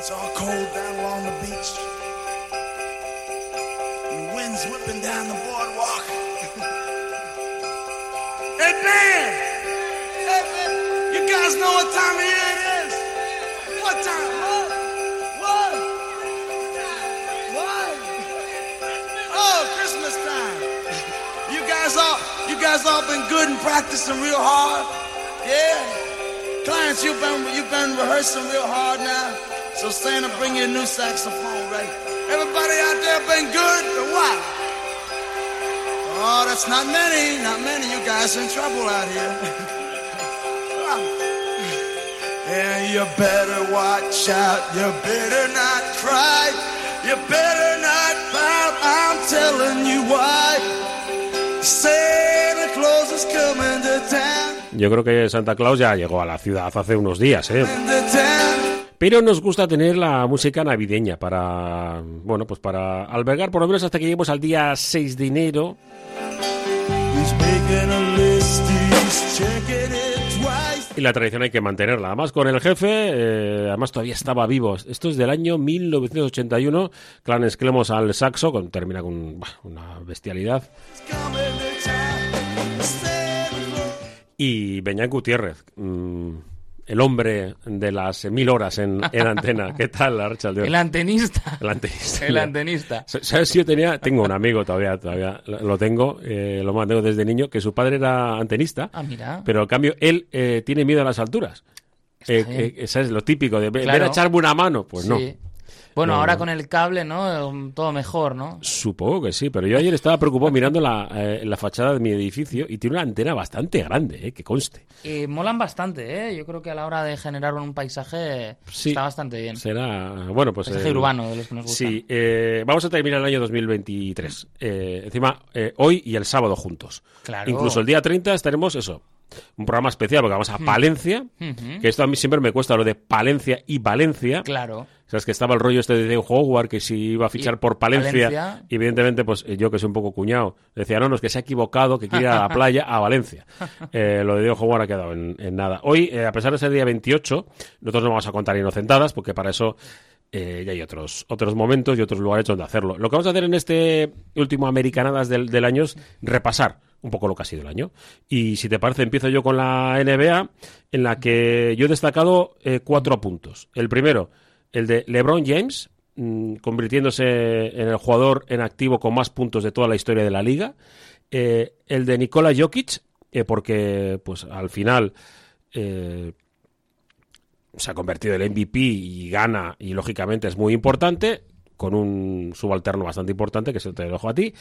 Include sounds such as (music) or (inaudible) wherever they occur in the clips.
It's all cold down along the beach. The wind's whipping down the boardwalk. (laughs) hey, man! Hey, man! You guys know what time of year it is? What time? What? What? What? Oh, Christmas time. (laughs) You guys all, you guys all been good and practicing real hard. Yeah. Clients, you've been, you've been rehearsing real hard now. So Santa, bring you a new saxophone, right? Everybody out there been good or what? Oh, that's not many, not many. You guys in trouble out here. (laughs) yeah, you better watch out. You better not cry. You better not pout. I'm telling you why. Santa Claus is coming to town. Yo creo que Santa Claus ya llegó a la ciudad hace unos días, ¿eh? Pero nos gusta tener la música navideña para, bueno, pues para albergar por lo menos hasta que lleguemos al día 6 de enero. Y la tradición hay que mantenerla. Además, con el jefe, eh, además todavía estaba vivo. Esto es del año 1981. Clan Esclemos al saxo, con, termina con bah, una bestialidad. Y Beñán Gutiérrez, mm, el hombre de las mil horas en, en antena. ¿Qué tal, Archal? El antenista. El antenista. El antenista. (laughs) ¿Sabes si yo tenía? Tengo un amigo todavía, todavía lo tengo, eh, lo mantengo desde niño, que su padre era antenista, Ah, mira. pero en cambio él eh, tiene miedo a las alturas. Eh, eh, ¿Sabes? Lo típico de ver Claro. a echarme una mano, pues no. Bueno, No, ahora no. con el cable, ¿no? Todo mejor, ¿no? Supongo que sí, pero yo ayer estaba preocupado mirando la, eh, la fachada de mi edificio y tiene una antena bastante grande, eh, que conste. Eh, molan bastante, ¿eh? Yo creo que a la hora de generar un paisaje Sí. está bastante bien. Será, bueno, pues... Paisaje eh, urbano, de los que nos gustan. Sí, eh, vamos a terminar el año 2023. Eh, encima, eh, hoy y el sábado juntos. Claro. Incluso el día 30 estaremos, eso, un programa especial porque vamos a Palencia, que esto a mí siempre me cuesta lo de Palencia y Valencia. Claro. Sabes que estaba el rollo este de Howard que si iba a fichar por Palencia, Valencia. y evidentemente pues eh, yo que soy un poco cuñado decía no no es que se ha equivocado que quiere ir a la playa a Valencia (laughs) Eh, lo de Diego Howard ha quedado en, en nada hoy eh, a pesar de ser día 28 nosotros no vamos a contar inocentadas porque para eso eh, ya hay otros otros momentos y otros lugares donde hacerlo lo que vamos a hacer en este último Americanadas del, del año es repasar un poco lo que ha sido el año. Y si te parece, empiezo yo con la NBA, en la que yo he destacado eh, cuatro puntos. El primero, el de LeBron James, mm, convirtiéndose en el jugador en activo con más puntos de toda la historia de la liga. Eh, el de Nikola Jokic, eh, porque pues al final se ha convertido en el MVP y gana, y lógicamente es muy importante, con un subalterno bastante importante, que se te dejo a ti.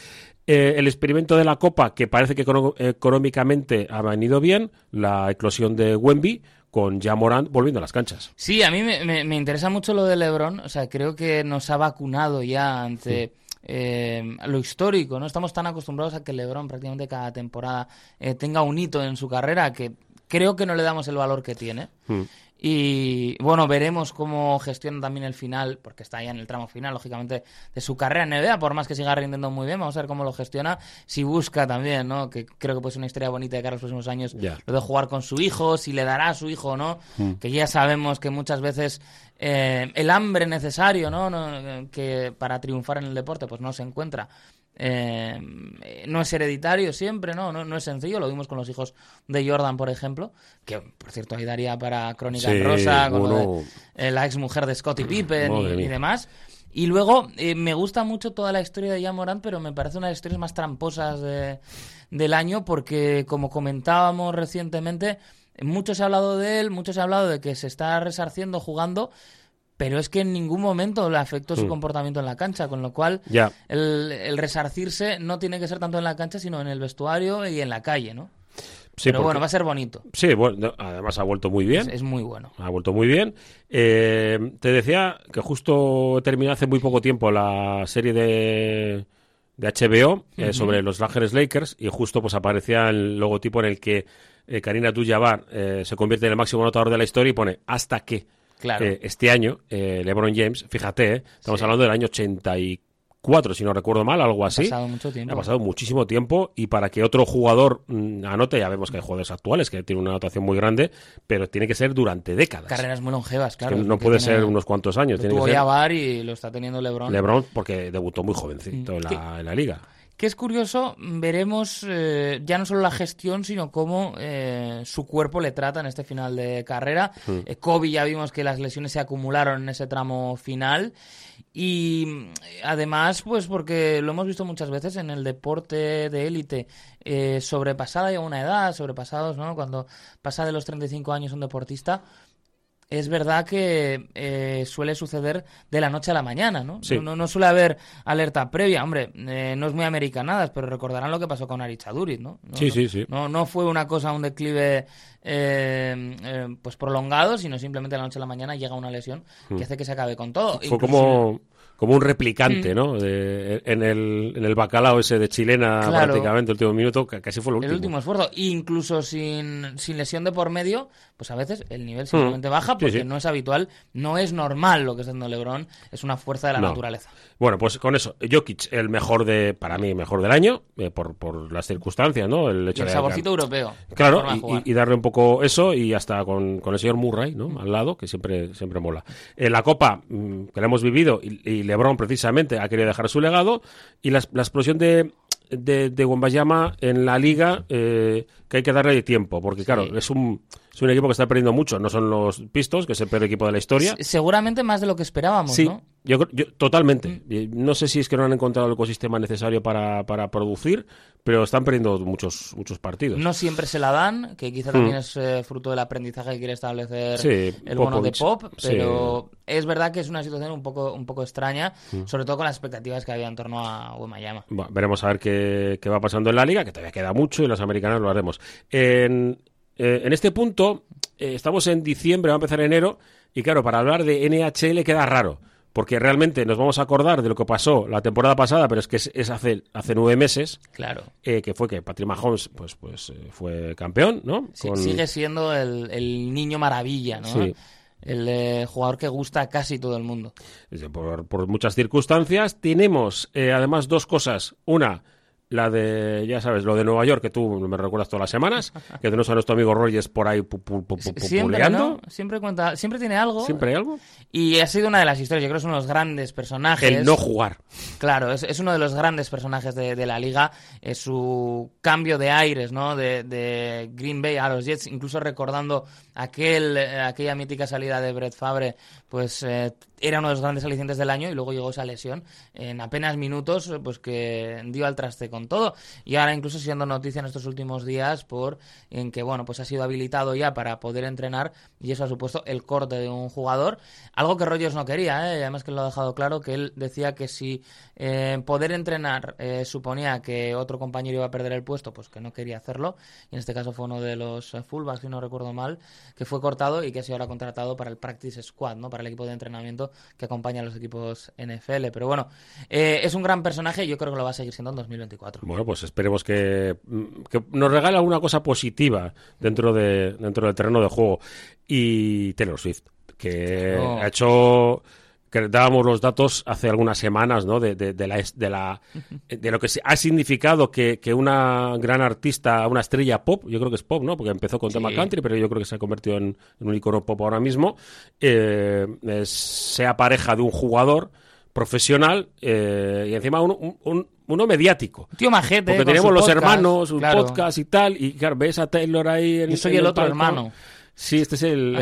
Eh, el experimento de la Copa, que parece que económicamente ha venido bien, la eclosión de Wemby, con ya Morant volviendo a las canchas. Sí, a mí me, me- me interesa mucho lo de LeBron. O sea, creo que nos ha vacunado ya ante eh, lo histórico. No estamos tan acostumbrados a que LeBron prácticamente cada temporada eh, tenga un hito en su carrera que creo que no le damos el valor que tiene. Hmm. Y bueno, veremos cómo gestiona también el final, porque está ya en el tramo final, lógicamente, de su carrera en NBA, por más que siga rindiendo muy bien, vamos a ver cómo lo gestiona. Si busca también, ¿no? Que creo que puede ser una historia bonita de cara a los próximos años, Ya. lo de jugar con su hijo, si le dará a su hijo o no, que ya sabemos que muchas veces eh, el hambre necesario, ¿no? No, Que para triunfar en el deporte, pues no se encuentra. Eh, no es hereditario siempre, ¿no? ¿no? No es sencillo, lo vimos con los hijos de Jordan, por ejemplo, que por cierto ahí daría para Crónica Sí, en Rosa, con lo de, eh, la ex mujer de Scottie Pippen y, demás. Y luego eh, me gusta mucho toda la historia de Jan Morant, pero me parece una de las historias más tramposas de- del año porque, como comentábamos recientemente, mucho se ha hablado de él, mucho se ha hablado de que se está resarciendo jugando, pero es que en ningún momento le afectó su Mm. comportamiento en la cancha, con lo cual el, el resarcirse no tiene que ser tanto en la cancha, sino en el vestuario y en la calle, ¿no? Sí, pero porque- bueno, va a ser bonito. sí, bueno, además ha vuelto muy bien. Es, es muy bueno. Ha vuelto muy bien. Eh, te decía que justo terminó hace muy poco tiempo la serie de, de HBO eh, sobre los Ángeles Lakers y justo pues aparecía el logotipo en el que eh, Karina Abdul-Jabbar se convierte en el máximo anotador de la historia y pone hasta que Claro. eh, este año eh, LeBron James, fíjate, eh, estamos Sí. hablando del año 84 2004, si no recuerdo mal, algo así. Ha pasado mucho tiempo. Ha pasado muchísimo tiempo y para que otro jugador mm, anote, ya vemos que hay jugadores actuales que tienen una anotación muy grande, pero tiene que ser durante décadas. Carreras muy longevas, claro. Que no puede tiene- ser unos cuantos años. Tiene Tuvo que ser y lo está teniendo LeBron. LeBron porque debutó muy jovencito la, en la liga. Que es curioso, veremos eh, ya no solo la gestión, sino cómo eh, su cuerpo le trata en este final de carrera. Hmm. Eh, Kobe ya vimos que las lesiones se acumularon en ese tramo final. Y mm, además, pues porque lo hemos visto muchas veces en el deporte de élite, sobrepasada ya una edad, sobrepasados, ¿no? Cuando pasa de los 35 años un deportista, es verdad que eh, suele suceder de la noche a la mañana, ¿no? Sí. No, no suele haber alerta previa. Hombre, eh, no es muy americanadas, pero recordarán lo que pasó con Arichadurit, ¿no? No, Sí, no- sí, sí. No, no fue una cosa, un declive eh, eh, pues prolongado, sino simplemente de la noche a la mañana llega una lesión que hace que se acabe con todo. Hmm. Fue Inclusive- como, como un Mm. replicante, ¿no? De- en, el, en el bacalao ese de chilena Claro. prácticamente, el último minuto, que casi fue el último. El último esfuerzo. Incluso sin, sin lesión de por medio, pues a veces el nivel simplemente baja porque sí. no es habitual, no es normal lo que está haciendo LeBron, es una fuerza de la No. naturaleza. Bueno, pues con eso, Jokic, el mejor de, para mí, mejor del año, eh, por, por las circunstancias, ¿no? El Y hecho el de saborcito europeo. Claro, y- y, y darle un poco eso y hasta con, con el señor Murray, ¿no? Al lado, que siempre, siempre mola. En la Copa, mm, que la hemos vivido, y, y LeBron precisamente ha querido dejar su legado, y la, la explosión de, de, de Wembayama en la Liga, eh, que hay que darle tiempo, porque claro, es un, es un equipo que está perdiendo mucho, no son los Pistos, que es el peor equipo de la historia. Se- Seguramente más de lo que esperábamos, Sí, ¿no? yo, yo- totalmente. Mm. No sé si es que no han encontrado el ecosistema necesario para, para producir, pero están perdiendo muchos, muchos partidos. No siempre se la dan, que quizá también es eh, fruto del aprendizaje que quiere establecer. Sí, el bono de. Pop, Sí. pero es verdad que es una situación un poco, un poco extraña, Hmm. sobre todo con las expectativas que había en torno a Wembayama. Bueno, veremos a ver qué, qué va pasando en la liga, que todavía queda mucho y los americanos lo haremos. En, eh, en este punto, eh, estamos en diciembre, va a empezar enero, y claro, para hablar de NHL queda raro, porque realmente nos vamos a acordar de lo que pasó la temporada pasada, pero es que es, es hace, hace nueve meses, Claro. eh, que fue que Patrick Mahomes pues, pues, eh, fue campeón, ¿no? Sí, Con- Sigue siendo el, el niño maravilla, ¿no? Sí. El eh, jugador que gusta a casi todo el mundo. Por, por muchas circunstancias. Tenemos además dos cosas. Una, la de, ya sabes, lo de Nueva York, que tú me recuerdas todas las semanas, que tenemos a nuestro amigo Rogers por ahí pu- pu- pu- pu- Siempre. Siempre cuenta, siempre tiene algo. Siempre hay algo. Y ha sido una de las historias, yo creo que es uno de los grandes personajes. El no jugar. Claro, es, es uno de los grandes personajes de, de la liga. Es su cambio de aires, ¿no? De, de Green Bay a los Jets, incluso recordando aquel, eh, aquella mítica salida de Brett Favre, pues eh, era uno de los grandes alicientes del año y luego llegó esa lesión en apenas minutos, eh, pues que dio al traste con todo. Y ahora incluso siendo noticia en estos últimos días por en que, bueno, pues ha sido habilitado ya para poder entrenar y eso ha supuesto el corte de un jugador. Algo que Rogers no quería, ¿eh? además que lo ha dejado claro, que él decía que si eh, poder entrenar eh, suponía que otro compañero iba a perder el puesto, pues que no quería hacerlo. Y en este caso fue uno de los eh, fullbacks, si no recuerdo mal, que fue cortado y que ha sido ahora contratado para el Practice Squad, ¿no? para el equipo de entrenamiento que acompaña a los equipos NFL. Pero bueno, eh, es un gran personaje y yo creo que lo va a seguir siendo en 2024. Bueno, pues esperemos que, mm, que nos regale alguna cosa positiva dentro, de, dentro del terreno de juego. Y Taylor Swift, que ha hecho que dábamos los datos hace algunas semanas, ¿no? De, de, de la, de, la, de lo que ha significado que, que una gran artista, una estrella pop, yo creo que es pop, ¿no? Porque empezó con Sí. tema country, pero yo creo que se ha convertido en, en un icono pop ahora mismo, eh, es- sea pareja de un jugador profesional eh, y encima uno, un- un- uno mediático. Tío majete. Porque tenemos los podcast, hermanos, un claro. podcast y tal, y claro, ves a Taylor ahí en Yo soy en el otro palco. hermano. Sí, este es el...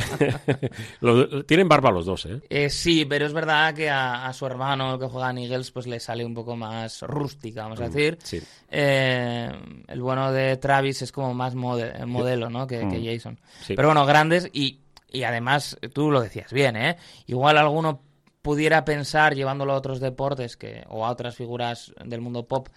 (laughs) (laughs) Tienen barba los dos, ¿eh? Eh, sí, pero es verdad que a, a su hermano que juega en Eagles pues le sale un poco más rústica, vamos a decir. Mm, sí. Eh, el bueno de Travis es como más mode- modelo, ¿no? Que, que Jason. Mm. Sí. Pero bueno, grandes y, y además, tú lo decías bien, ¿eh? Igual alguno pudiera pensar, llevándolo a otros deportes que, o a otras figuras del mundo pop,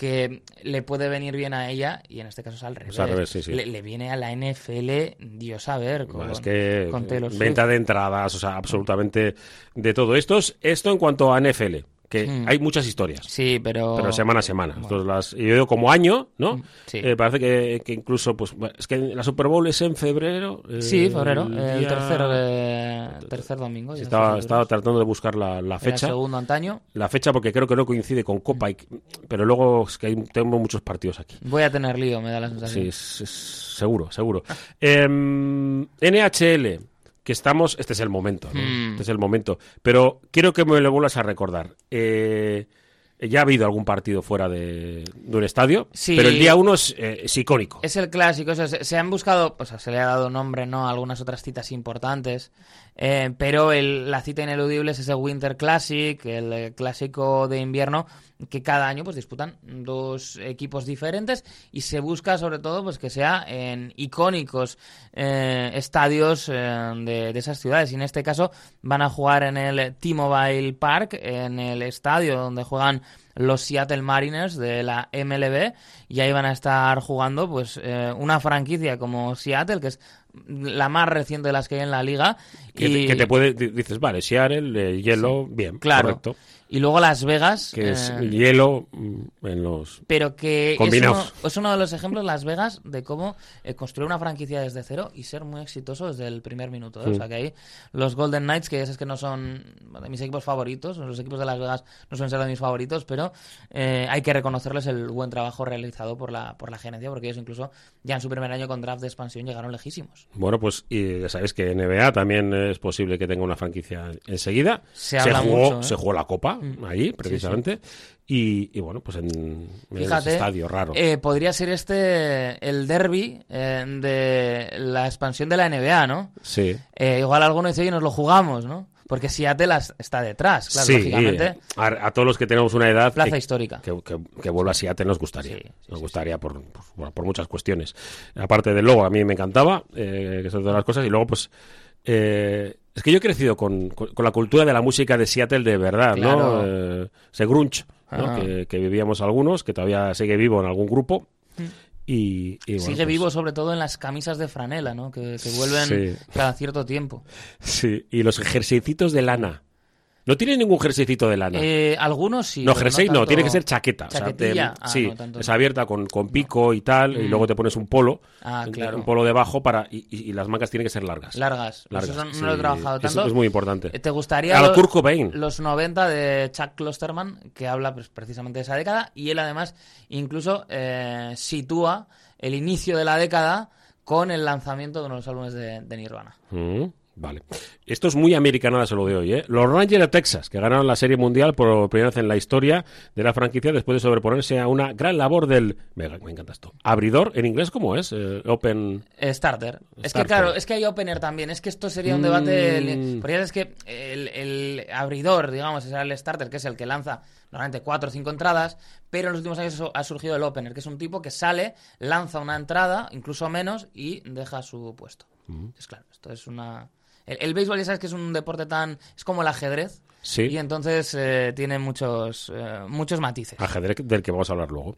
que le puede venir bien a ella, y en este caso es al revés. al revés, sí, sí. Le, le viene a la NFL, Dios a ver, con, es que con Taylor Swift. venta de entradas, o sea, absolutamente de todo esto. es- Esto en cuanto a NFL. Que Mm. hay muchas historias. Sí, pero... Pero semana a semana. Entonces, las, yo digo, como año, ¿no? Mm, sí. Eh, parece que, que incluso, pues, es que la Super Bowl es en febrero. eh, Sí, febrero, el día- tercer, eh, tercer domingo. Estaba, estaba tratando de buscar la, la fecha. segundo antaño. La fecha porque creo que no coincide con Copa, y- pero luego es que hay, tengo muchos partidos aquí. Voy a tener lío, me da la Sí, sensación. es- es seguro, seguro. (laughs) Em, NHL, que estamos, este es el momento, ¿no? Hmm. Este es el momento. Pero quiero que me lo vuelvas a recordar. Eh, ya ha habido algún partido fuera de, de un estadio, Sí. pero el día uno es, eh, es icónico. Es el clásico, o sea, se, se han buscado, o sea, se le ha dado nombre, ¿no? A algunas otras citas importantes, eh, pero el- la cita ineludible es ese Winter Classic, el eh, clásico de invierno, que cada año pues disputan dos equipos diferentes y se busca sobre todo pues que sea en icónicos eh, estadios eh, de, de esas ciudades. Y en este caso van a jugar en el T-Mobile Park, en el estadio donde juegan los Seattle Mariners de la MLB y ahí van a estar jugando pues eh, una franquicia como Seattle que es la más reciente de las que hay en la liga. Que, y, te, que te puede, di- dices, vale, Seattle, eh, hielo, bien, claro. correcto. Y luego Las Vegas Que es eh, hielo mm, en los... pero que es Combinados. uno, es uno de los ejemplos Las Vegas de cómo eh, construir una franquicia desde cero y ser muy exitoso desde el primer minuto. ¿eh? O sea que ahí los Golden Knights, que ya sabes que no son de mis equipos favoritos, los equipos de Las Vegas no suelen ser de mis favoritos, pero eh, hay que reconocerles el buen trabajo realizado por la, por la gerencia, porque ellos incluso ya en su primer año con draft de expansión llegaron lejísimos. Bueno, pues y ya sabéis que NBA también es posible que tenga una franquicia enseguida. Se habla jugó, mucho, se jugó la Copa Mm. ahí, precisamente. Y, y bueno, pues en, Fíjate, estadio raro. eh, podría ser este el derby eh, de la expansión de la NBA, ¿no? sí. Eh, igual alguno dice, oye, nos lo jugamos, ¿no? Porque Seattle está detrás, claro, sí, lógicamente. a, a todos los que tenemos una edad Plaza que, histórica. que, que, que vuelva a Seattle nos gustaría. Sí, sí, nos gustaría Por, por, muchas cuestiones. Aparte del logo, a mí me encantaba, eh, que son todas las cosas. Y luego, pues, eh, es que yo he crecido con, con- con la cultura de la música de Seattle de verdad, ¿no? Eh, ese grunge, ¿no? Ajá. Que, que vivíamos algunos, que todavía sigue vivo en algún grupo. Y, y bueno, Sigue pues, vivo sobre todo en las camisas de franela, ¿no? Que, que vuelven Sí. cada cierto tiempo. Sí, y los jerseycitos de lana. No tiene ningún jerseycito de lana. Eh, algunos sí. no, jersey no, tanto- tiene que ser chaqueta. o sea, Ah, sí, no, tanto es no. abierta con, con pico y tal, y Mm. luego te pones un polo, Ah, claro. un polo debajo para y, y- y las mangas tienen que ser largas. Largas. largas. Eso no sí. lo he trabajado tanto. Es, muy importante. Eh, ¿Te gustaría A la lo- Kurt Cobain. los 90 de Chuck Klosterman, que habla pues, precisamente de esa década, y él además incluso eh, sitúa el inicio de la década con el lanzamiento de uno de los álbumes de, de Nirvana. Mm, vale. Esto es muy americanada, se lo de hoy, ¿eh? Los Rangers de Texas, que ganaron la Serie Mundial por primera vez en la historia de la franquicia después de sobreponerse a una gran labor del... Me, me encanta esto. Abridor, ¿en inglés cómo es? Eh, open... Eh, Starter. Es que claro, es que hay opener también. Es que esto sería un debate. Mm. Porque sabes que el, el abridor, digamos, es el starter, que es el que lanza normalmente cuatro o cinco entradas, pero en los últimos años ha surgido el opener, que es un tipo que sale, lanza una entrada, incluso menos, y deja su puesto. Es claro, esto es una. El, el béisbol ya sabes que es un deporte tan. Es como el ajedrez. Sí. Y entonces eh, tiene muchos, eh, muchos matices. Ajedrez del que vamos a hablar luego.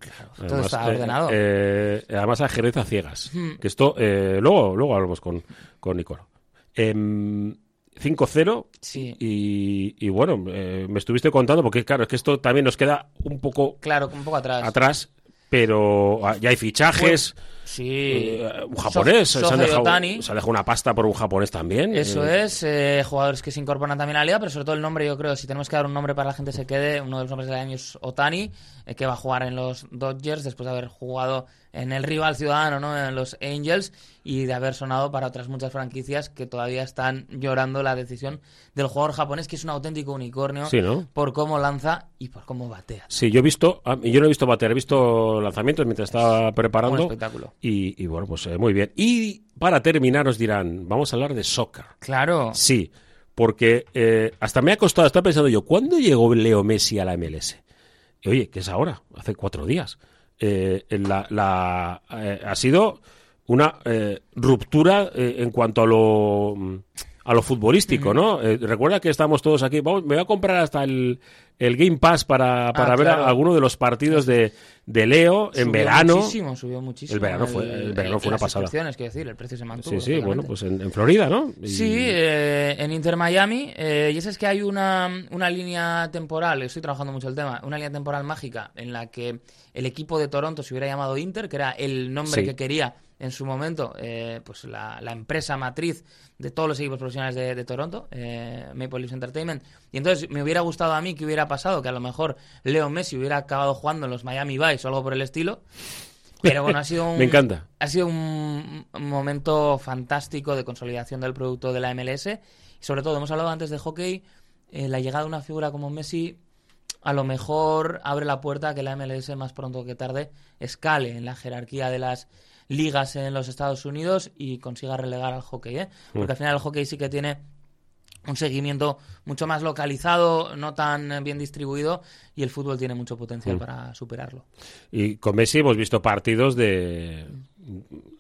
todo está ordenado. eh, además, ajedrez a ciegas. Que esto, eh, luego, luego hablamos con, con Nicolo. Em, 5-0. Sí. Y, y bueno, eh, me estuviste contando, porque claro, es que esto también nos queda un poco Claro, un poco atrás. atrás, pero ah, ya hay fichajes. Sí. eh, un japonés, Sof- se, han dejado, se ha dejado una pasta por un japonés también. Eso eh, es, eh, jugadores que se incorporan también a la liga, pero sobre todo el nombre, yo creo, si tenemos que dar un nombre para la gente se quede, uno de los nombres del año es Otani, eh, que va a jugar en los Dodgers después de haber jugado en el rival ciudadano, ¿no? en los Angels, y de haber sonado para otras muchas franquicias que todavía están llorando la decisión del jugador japonés, que es un auténtico unicornio Sí, ¿no? por cómo lanza y por cómo batea. Sí, yo he visto, ah, yo no he visto bater, he visto lanzamientos mientras estaba Un preparando. espectáculo. Y, y bueno, pues eh, muy bien. Y para terminar os dirán, vamos a hablar de soccer. Claro. Sí, porque eh, hasta me ha costado, estaba pensando yo, ¿cuándo llegó Leo Messi a la MLS? Y, oye, ¿qué es ahora? Hace cuatro días. Eh, la, la, ha sido una ruptura en cuanto a lo, mm, a lo futbolístico, ¿no? Eh, recuerda que estamos todos aquí, vamos, me voy a comprar hasta el, el Game Pass para, para Ah, ver claro. alguno de los partidos de, de Leo en Subió verano. Muchísimo, subió muchísimo. El verano fue- el verano fue una pasada. quiero decir, el precio se mantuvo. Sí, sí, bueno, pues en, en Florida, ¿no? Y- Sí, eh, en Inter Miami. eh, y ese es que hay una, una línea temporal, estoy trabajando mucho el tema, una línea temporal mágica en la que el equipo de Toronto se hubiera llamado Inter, que era el nombre Sí. que quería en su momento eh, pues la, la empresa matriz de todos los equipos profesionales de, de Toronto, eh, Maple Leafs Entertainment. Y entonces me hubiera gustado a mí que hubiera pasado, que a lo mejor Leo Messi hubiera acabado jugando en los Miami Vice o algo por el estilo. Pero bueno, ha sido (laughs) un, Me encanta. ha sido un, un momento fantástico de consolidación del producto de la MLS. Y sobre todo, hemos hablado antes de hockey, eh, la llegada de una figura como Messi a lo mejor abre la puerta a que la MLS más pronto que tarde escale en la jerarquía de las ligas en los Estados Unidos y consiga relegar al hockey, ¿eh? Porque al final el hockey sí que tiene un seguimiento mucho más localizado, no tan bien distribuido, y el fútbol tiene mucho potencial para superarlo. Y con Messi hemos visto partidos de...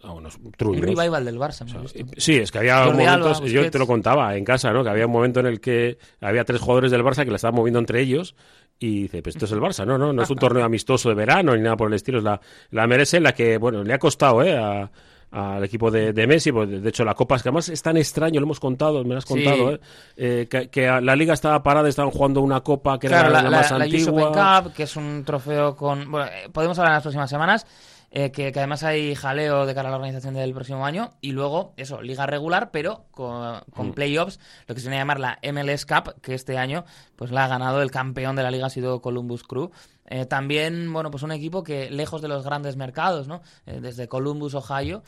unos Un truños. revival del Barça, hemos visto. Sí, es que había Jordi Alba, momentos, yo te lo contaba en casa, ¿no? Que había un momento en el que había tres jugadores del Barça que la estaban moviendo entre ellos y dice, pues esto es el Barça, no, no, no es un torneo amistoso de verano ni nada por el estilo, es la, la MLS en la que, bueno, le ha costado, ¿eh? A, al equipo de, de Messi, pues, de hecho la Copa es que además es tan extraño, lo hemos contado, me lo has Sí. contado, ¿eh? Eh, que, que la liga estaba parada, estaban jugando una Copa que Claro, era la, la, la, más la antigua. Cup, que es un trofeo con... Bueno, eh, podemos hablar en las próximas semanas, eh, que, que además hay jaleo de cara a la organización del próximo año, y luego, eso, liga regular, pero con, con Mm. playoffs, lo que se viene a llamar la MLS Cup, que este año pues la ha ganado el campeón de la liga, ha sido Columbus Crew. Eh, también, bueno, pues un equipo que lejos de los grandes mercados, ¿no? Eh, desde Columbus, Ohio,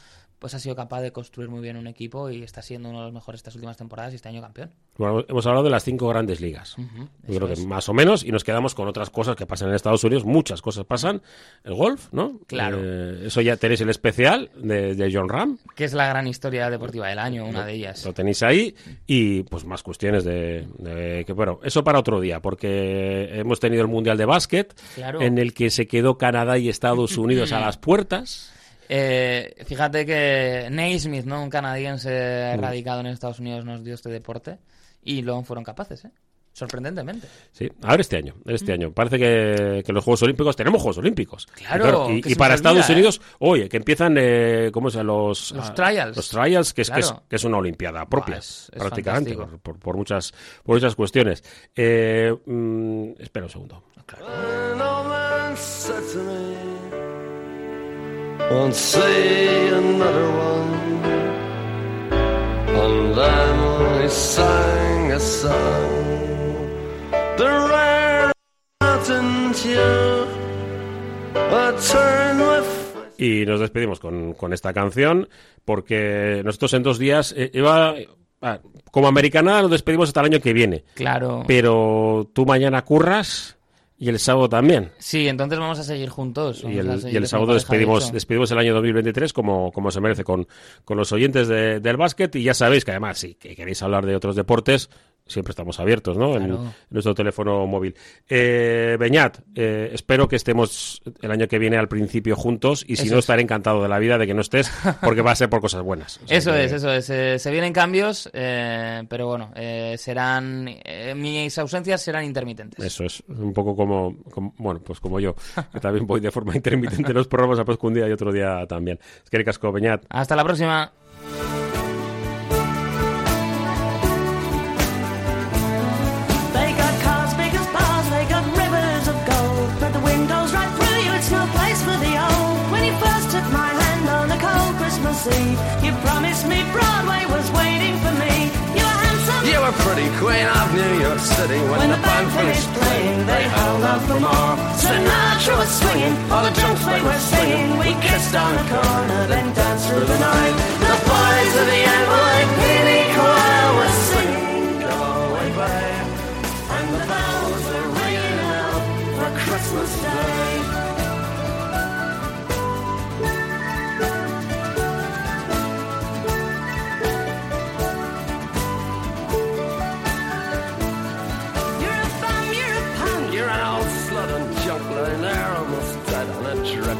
pues ha sido capaz de construir muy bien un equipo y está siendo uno de los mejores estas últimas temporadas y este año campeón. Bueno, hemos hablado de las cinco grandes ligas. Ujú, Yo eso creo que es. más o menos, y nos quedamos con otras cosas que pasan en Estados Unidos. Muchas cosas pasan. El golf, ¿no? Claro. Eh, eso ya tenéis el especial de, de John Ram. Que es la gran historia deportiva del año, una de ellas. Lo tenéis ahí. Y pues más cuestiones de, de que, bueno, eso para otro día, porque hemos tenido el Mundial de Básquet, Claro. en el que se quedó Canadá y Estados Unidos a las (clears throat) puertas. Eh, fíjate que Naismith, ¿no? un Mm. canadiense radicado en Estados Unidos, nos dio este deporte y luego fueron capaces, ¿eh? Sorprendentemente. Sí, a ver este año, este año. Parece que, que los Juegos Olímpicos, tenemos Juegos Olímpicos. Claro, y, que y para olvida, Estados ¿eh? Unidos, oye, que empiezan, eh, ¿cómo se? Los, Los ah, trials. Los trials, que es, que es, Claro. que es una Olimpiada propia, es- es prácticamente, por, por- por muchas, por muchas cuestiones. Eh, mm, espera un segundo. An Won't say another one. And then he sang a song, the rare mountain tune, a turn with Y nos despedimos con, con esta canción, porque nosotros en dos días eh, iba... ah, como americana nos despedimos hasta el año que viene, Claro. pero tú mañana curras y el sábado también. Sí, entonces vamos a seguir juntos. Y el, seguir y el como sábado despedimos, despedimos el año 2023 como, como se merece con, con los oyentes de- del básquet. Y ya sabéis que además, si que queréis hablar de otros deportes, siempre estamos abiertos, ¿no? En, Claro. en nuestro teléfono móvil. Eh, Beñat, eh, espero que estemos el año que viene al principio juntos. Y si Eso no, es. estaré encantado de la vida de que no estés, porque va a ser por cosas buenas. O sea Eso que- es, eso es. Eh, se vienen cambios, eh, pero bueno, serán. mis ausencias serán intermitentes. Eso es, un poco como, como- bueno, pues como yo, que también voy de forma (laughs) intermitente en los programas, a un día y otro día también. Es que casco, Beñat. Hasta la próxima. You promised me Broadway was waiting for me. You were handsome. You were pretty queen of New York City when, When the band finished playing, they held out for more. Sinatra was swinging, all the drunks they were singing. We kissed on the corner, then danced through the night. The boys of the NYPD choir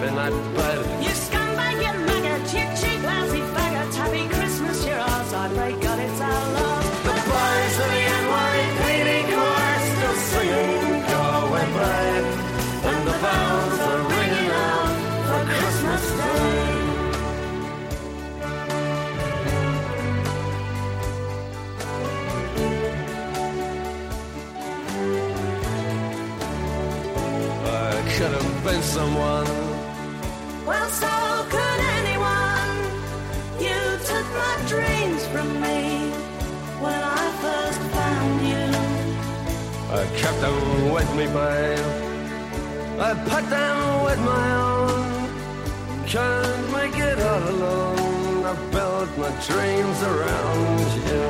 in that bed. You scumbag, you maggot, you cheap, lousy faggot. Happy Christmas, your arse. I pray God it's our love. The boys of the NYPD choir still singing Galway Bride. And the bells are ringing out for Christmas Day. could have been someone I kept them with me, babe. I put them with my own. Can't make it all alone. I built my dreams around you.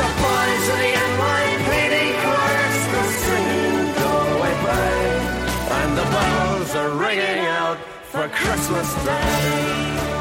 The boys of the NYPD chorus are singing Galway Bay, and the bells are ringing out for Christmas Day.